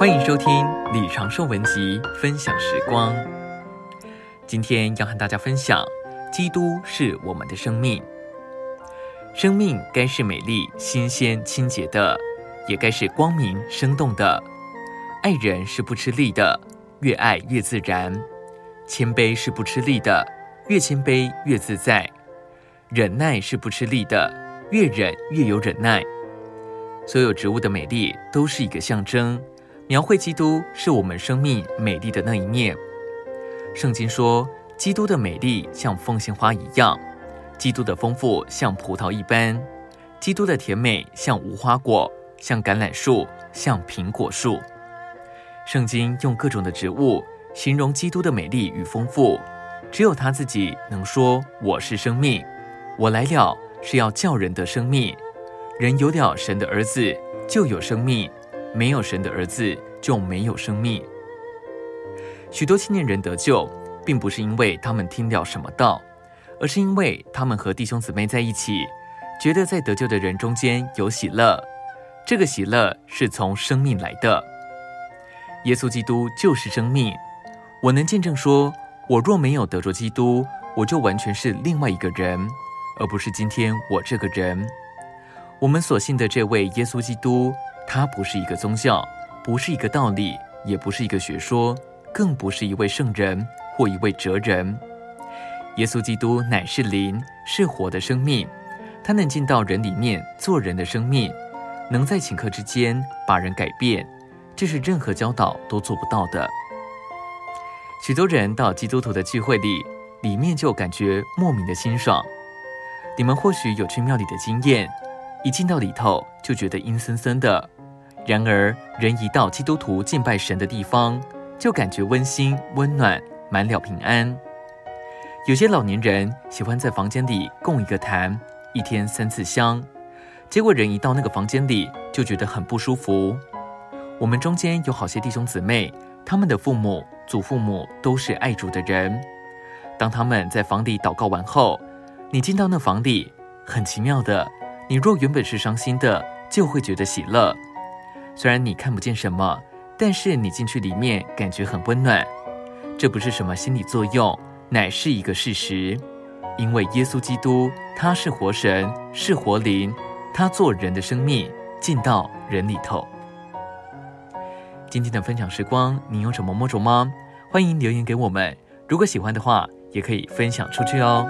欢迎收听李长寿文集分享时光。今天要和大家分享，基督是我们的生命。生命该是美丽、新鲜、清洁的，也该是光明、生动的。爱人是不吃力的，越爱越自然；谦卑是不吃力的，越谦卑越自在；忍耐是不吃力的，越忍越有忍耐。所有植物的美丽都是一个象征。描绘基督是我们生命美丽的那一面。圣经说，基督的美丽像凤仙花一样，基督的丰富像葡萄一般，基督的甜美像无花果，像橄榄树，像苹果树。圣经用各种的植物形容基督的美丽与丰富，只有他自己能说：“我是生命，我来了是要叫人得生命。人有了神的儿子，就有生命。”没有神的儿子就没有生命。许多青年人得救，并不是因为他们听了什么道，而是因为他们和弟兄姊妹在一起，觉得在得救的人中间有喜乐。这个喜乐是从生命来的。耶稣基督就是生命。我能见证说，我若没有得着基督，我就完全是另外一个人，而不是今天我这个人。我们所信的这位耶稣基督。他不是一个宗教，不是一个道理，也不是一个学说，更不是一位圣人或一位哲人。耶稣基督乃是灵，是活的生命，他能进到人里面做人的生命，能在顷刻之间把人改变，这是任何教导都做不到的。许多人到基督徒的聚会里，里面就感觉莫名的清爽。你们或许有去庙里的经验，一进到里头就觉得阴森森的。然而，人一到基督徒敬拜神的地方，就感觉温馨、温暖，满了平安。有些老年人喜欢在房间里供一个坛，一天三次香，结果人一到那个房间里，就觉得很不舒服。我们中间有好些弟兄姊妹，他们的父母、祖父母都是爱主的人。当他们在房里祷告完后，你进到那房里，很奇妙的，你若原本是伤心的，就会觉得喜乐。虽然你看不见什么，但是你进去里面感觉很温暖。这不是什么心理作用，乃是一个事实。因为耶稣基督他是活神，是活灵，他做人的生命进到人里头。今天的分享时光，你有什么摸着吗？欢迎留言给我们。如果喜欢的话，也可以分享出去哦。